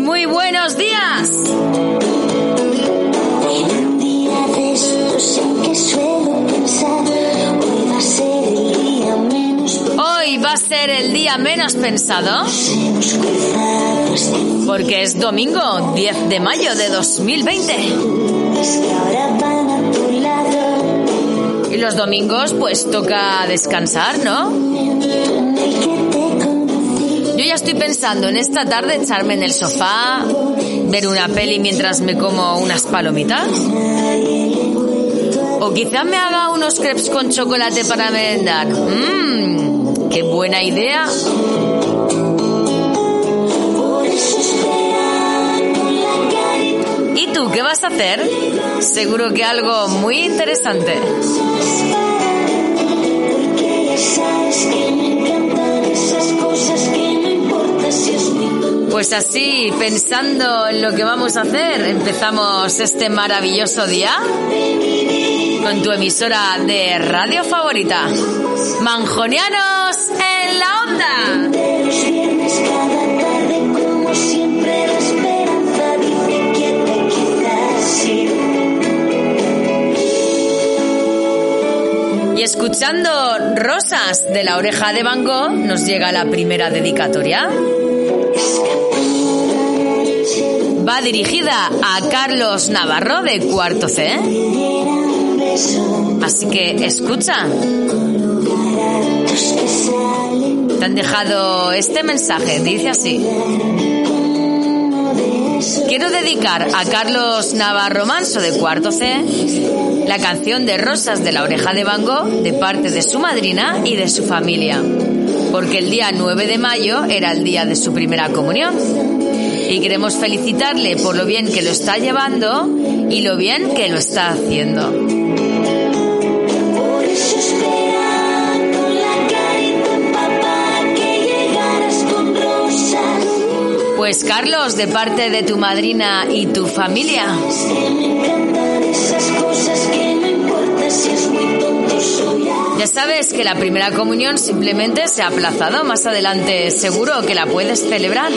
muy buenos días. Hoy va a ser el día menos pensado porque es domingo 10 de mayo de 2020. es que ahora van a tu lado, Y los domingos pues toca descansar, ¿no? Yo ya estoy pensando en esta tarde echarme en el sofá, ver una peli mientras me como unas palomitas. O quizá me haga unos crepes con chocolate para merendar. Mmm, qué buena idea. ¿Y tú qué vas a hacer? Seguro que algo muy interesante. Pues así, pensando en lo que vamos a hacer, empezamos este maravilloso día con tu emisora de radio favorita. Manjonianos en la onda. Y escuchando Rosas de la oreja de Van Gogh, nos llega la primera dedicatoria. Va dirigida a Carlos Navarro de Cuarto C. Así que escucha. Te han dejado este mensaje, dice así. Quiero dedicar a Carlos Navarro Manso de Cuarto C la canción de Rosas de la Oreja de Van de parte de su madrina y de su familia, porque el día 9 de mayo era el día de su primera comunión. Y queremos felicitarle por lo bien que lo está llevando y lo bien que lo está haciendo. Pues Carlos, de parte de tu madrina y tu familia. Ya sabes que la primera comunión simplemente se ha aplazado. Más adelante seguro que la puedes celebrar.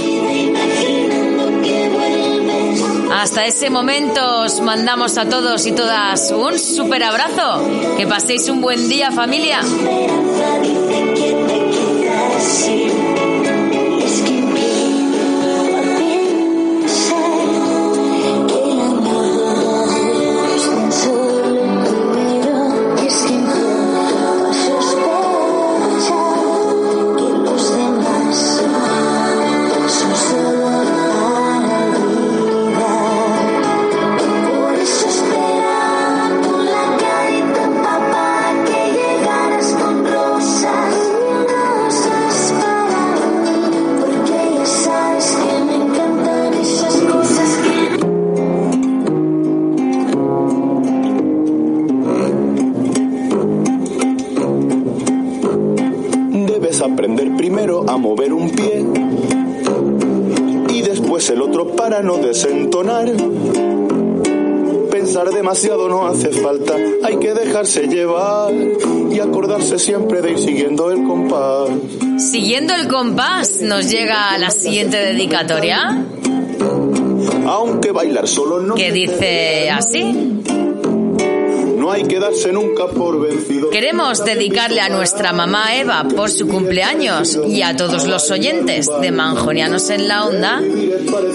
Hasta ese momento os mandamos a todos y todas un super abrazo. Que paséis un buen día familia. Y después el otro para no desentonar. Pensar demasiado no hace falta, hay que dejarse llevar y acordarse siempre de ir siguiendo el compás. Siguiendo el compás, nos llega la siguiente dedicatoria Aunque bailar solo no, que dice así. No hay que darse nunca por vencido. Queremos dedicarle a nuestra mamá Eva por su cumpleaños y a todos los oyentes de Manjonianos en la Onda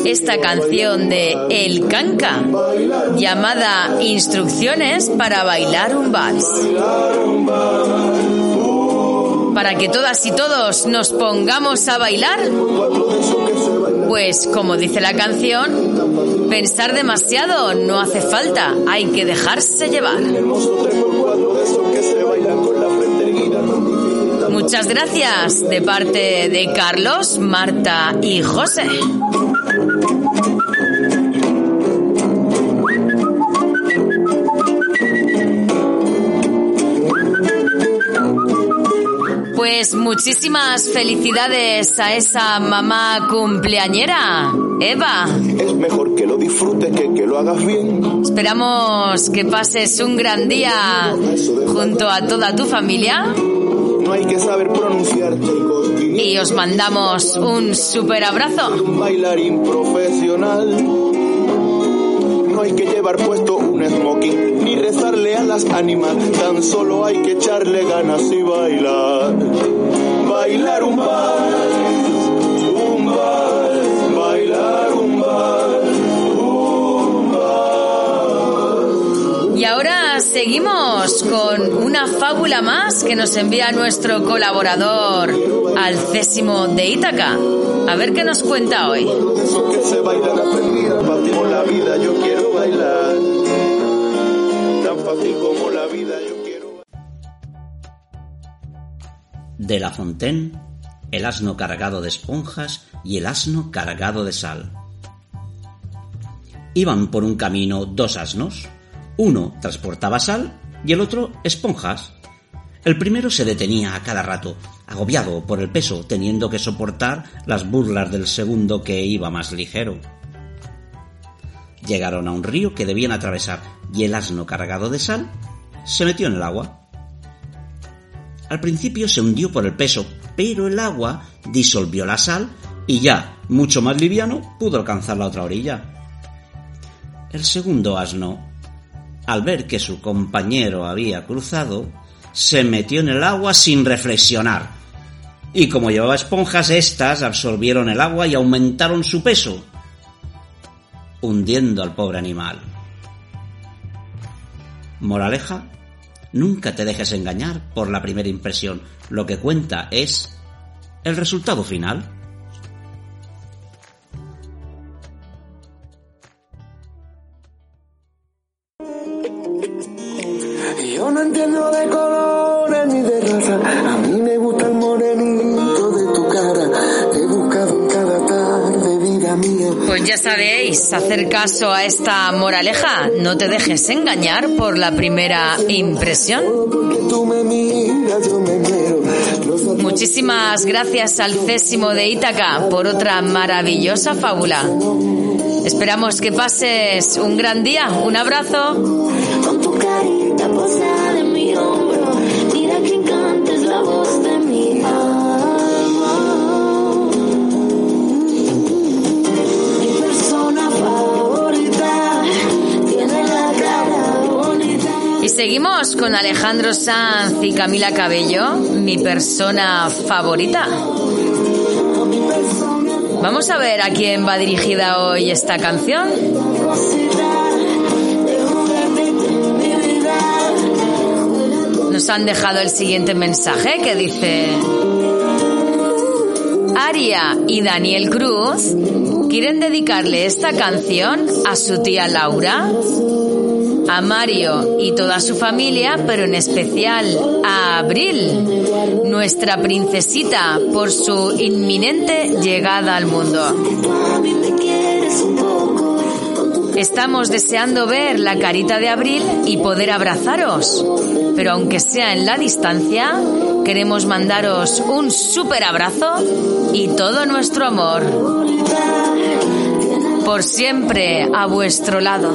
esta canción de El Canca llamada Instrucciones para bailar un vals. Para que todas y todos nos pongamos a bailar, pues como dice la canción, pensar demasiado no hace falta, hay que dejarse llevar. Muchas gracias de parte de Carlos, Marta y José. Pues muchísimas felicidades a esa mamá cumpleañera, Eva. Es mejor que lo disfrutes que que lo hagas bien. Esperamos que pases un gran día junto a toda tu familia No hay que saber pronunciar, chicos. Y os mandamos un super abrazo. un bailarín profesional. No hay que llevar puesto un smoking ni rezarle a las ánimas, tan solo hay que echarle ganas y bailar. Bailar un vals, un vals, bailar un vals, un vals. Y ahora seguimos con una fábula más que nos envía nuestro colaborador Alcésimo de Ítaca. A ver qué nos cuenta hoy. De La Fontaine, el asno cargado de esponjas y el asno cargado de sal. Iban por un camino dos asnos. Uno transportaba sal y el otro esponjas. El primero se detenía a cada rato, agobiado por el peso, teniendo que soportar las burlas del segundo que iba más ligero. Llegaron a un río que debían atravesar y el asno cargado de sal se metió en el agua. Al principio se hundió por el peso, pero el agua disolvió la sal y ya, mucho más liviano, pudo alcanzar la otra orilla. El segundo asno, al ver que su compañero había cruzado, se metió en el agua sin reflexionar. Y como llevaba esponjas, éstas absorbieron el agua y aumentaron su peso, hundiendo al pobre animal. Moraleja, nunca te dejes engañar por la primera impresión. Lo que cuenta es el resultado final. Hacer caso a esta moraleja. No te dejes engañar por la primera impresión. Muchísimas gracias al Césimo de Ítaca por otra maravillosa fábula. Esperamos que pases un gran día. Un abrazo. Seguimos con Alejandro Sanz y Camila Cabello, mi persona favorita. Vamos a ver a quién va dirigida hoy esta canción. Nos han dejado el siguiente mensaje que dice... Aria y Daniel Cruz quieren dedicarle esta canción a su tía Laura, a Mario y toda su familia, pero en especial a Abril, nuestra princesita, por su inminente llegada al mundo. Estamos deseando ver la carita de Abril y poder abrazaros, pero aunque sea en la distancia, queremos mandaros un súper abrazo y todo nuestro amor. Por siempre a vuestro lado.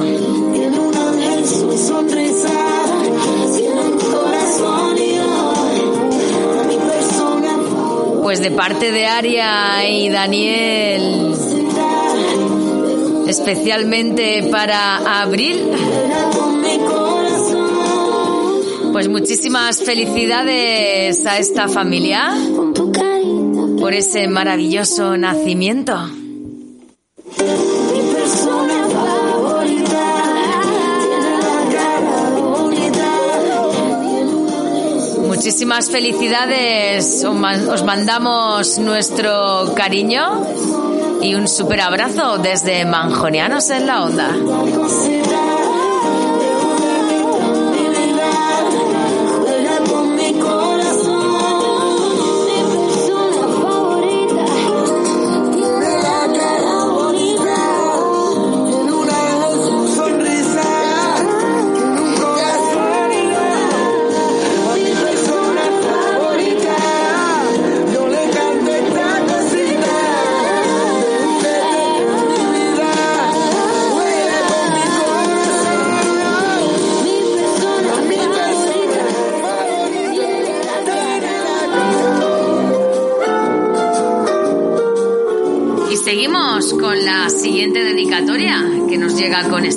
Pues de parte de Aria y Daniel, especialmente para Abril, pues muchísimas felicidades a esta familia por ese maravilloso nacimiento. Muchísimas felicidades, os man- os mandamos nuestro cariño y un super abrazo desde Manjonianos en la Onda.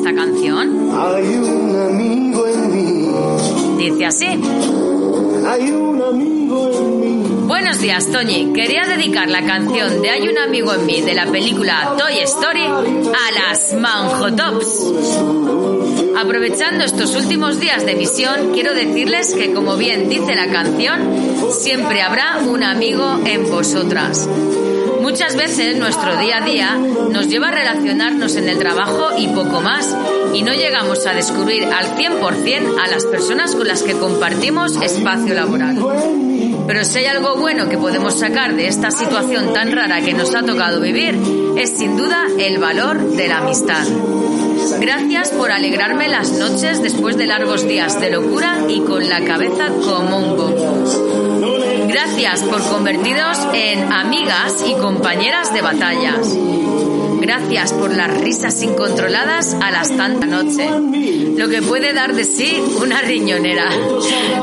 Esta canción. Hay un amigo en mí, Dice así. hay un amigo en mí. Buenos días, Toñi. Quería dedicar la canción de Hay un amigo en mí de la película Toy Story a las Manjotops. Aprovechando estos últimos días de misión, quiero decirles que, como bien dice la canción, siempre habrá un amigo en vosotras. Muchas veces nuestro día a día nos lleva a relacionarnos en el trabajo y poco más, y no llegamos a descubrir al 100% a las personas con las que compartimos espacio laboral. Pero si hay algo bueno que podemos sacar de esta situación tan rara que nos ha tocado vivir, es sin duda el valor de la amistad. Gracias por alegrarme las noches después de largos días de locura y con la cabeza como un bombo. Gracias por convertiros en amigas y compañeras de batallas. Gracias por las risas incontroladas a las tantas noche. Lo que puede dar de sí una riñonera.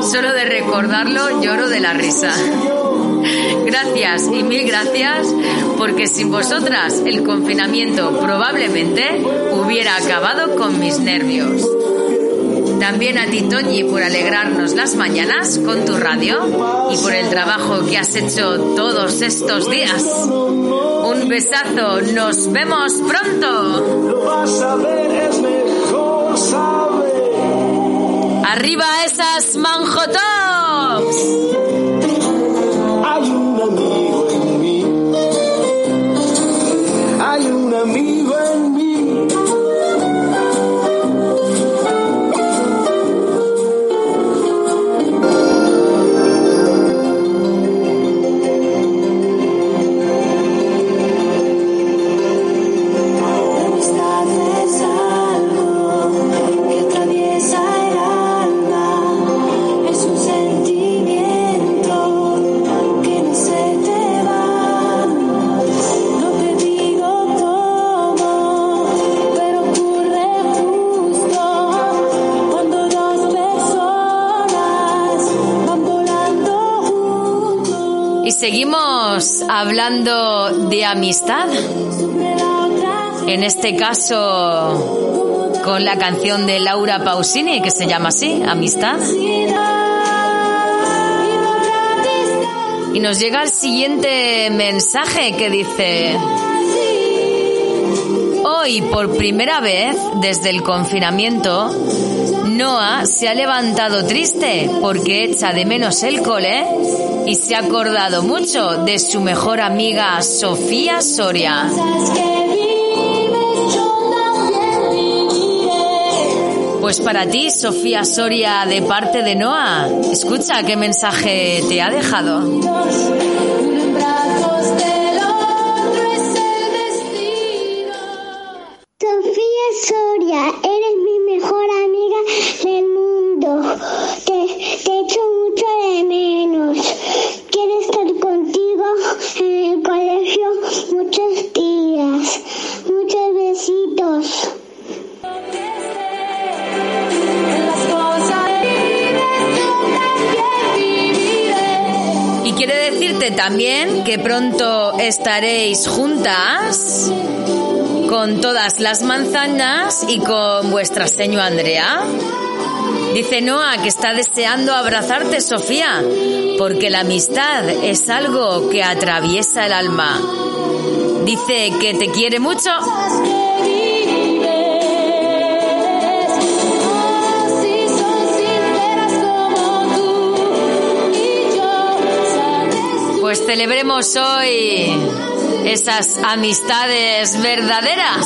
Solo de recordarlo lloro de la risa. Gracias y mil gracias porque sin vosotras el confinamiento probablemente hubiera acabado con mis nervios. También a ti, Toñi, por alegrarnos las mañanas con tu radio y por el trabajo que has hecho todos estos días. Un besazo, nos vemos pronto. Lo vas a ver, es mejor saber. ¡Arriba esas manjotops! Seguimos hablando de amistad. En este caso, con la canción de Laura Pausini, que se llama así, Amistad. Y nos llega el siguiente mensaje que dice, hoy por primera vez desde el confinamiento, Noah se ha levantado triste porque echa de menos el cole y se ha acordado mucho de su mejor amiga Sofía Soria. Pues para ti, Sofía Soria, de parte de Noah, escucha qué mensaje te ha dejado. También que pronto estaréis juntas con todas las manzanas y con vuestra seño Andrea. Dice Noah que está deseando abrazarte, Sofía, porque la amistad es algo que atraviesa el alma. Dice que te quiere mucho Pues celebremos hoy esas amistades verdaderas.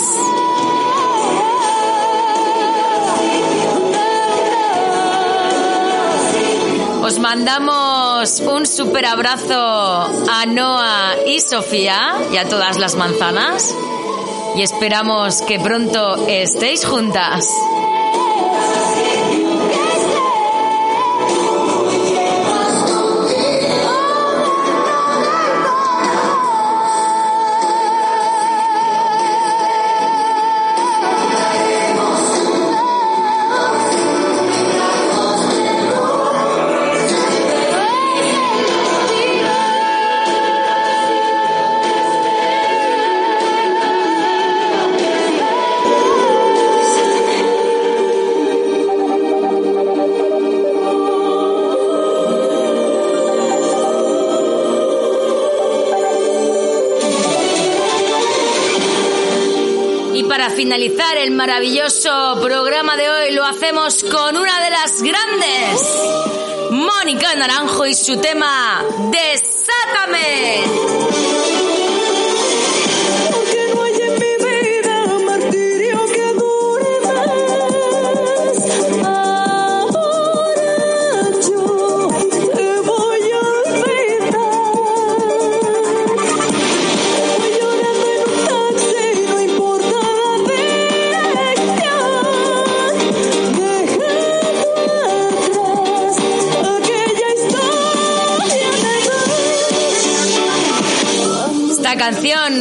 Os mandamos un super abrazo a Noah y Sofía y a todas las manzanas y esperamos que pronto estéis juntas. Maravilloso programa de hoy lo hacemos con una de las grandes, Mónica Naranjo y su tema Desátame.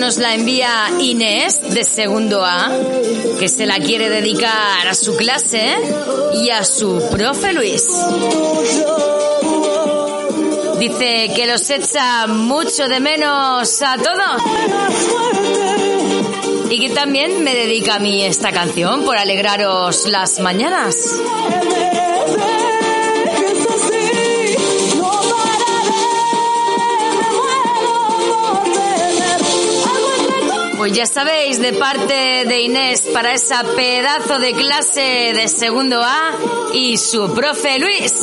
Nos la envía Inés de segundo A, que se la quiere dedicar a su clase y a su profe Luis. Dice que los echa mucho de menos a todos. Y que también me dedica a mí esta canción por alegraros las mañanas. Ya sabéis, de parte de Inés para esa pedazo de clase de segundo A y su profe Luis.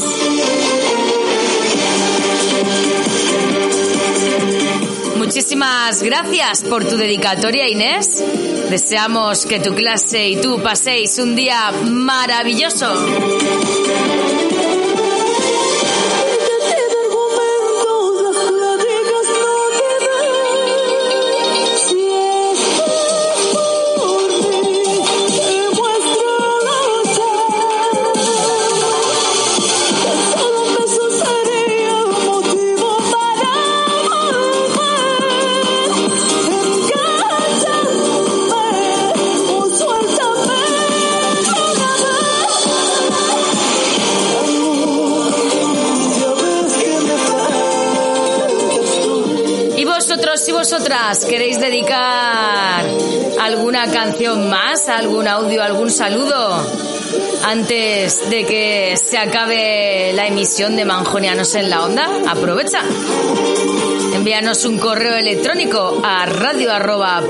Muchísimas gracias por tu dedicatoria, Inés. Deseamos que tu clase y tú paséis un día maravilloso. Vosotras queréis dedicar alguna canción más, algún audio, algún saludo antes de que se acabe la emisión de Manjonianos en la Onda? Aprovecha. Envíanos un correo electrónico a radio arroba.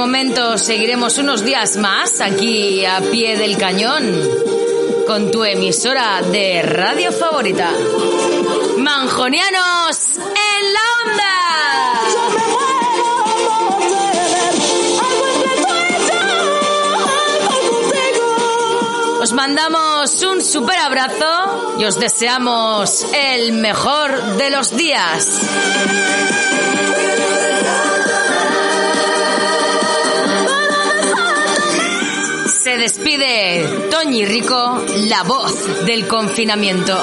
Momento seguiremos unos días más aquí a pie del cañón con tu emisora de radio favorita. Manjonianos en la onda. Os mandamos un super abrazo y os deseamos el mejor de los días. Se despide Toñi Rico, la voz del confinamiento.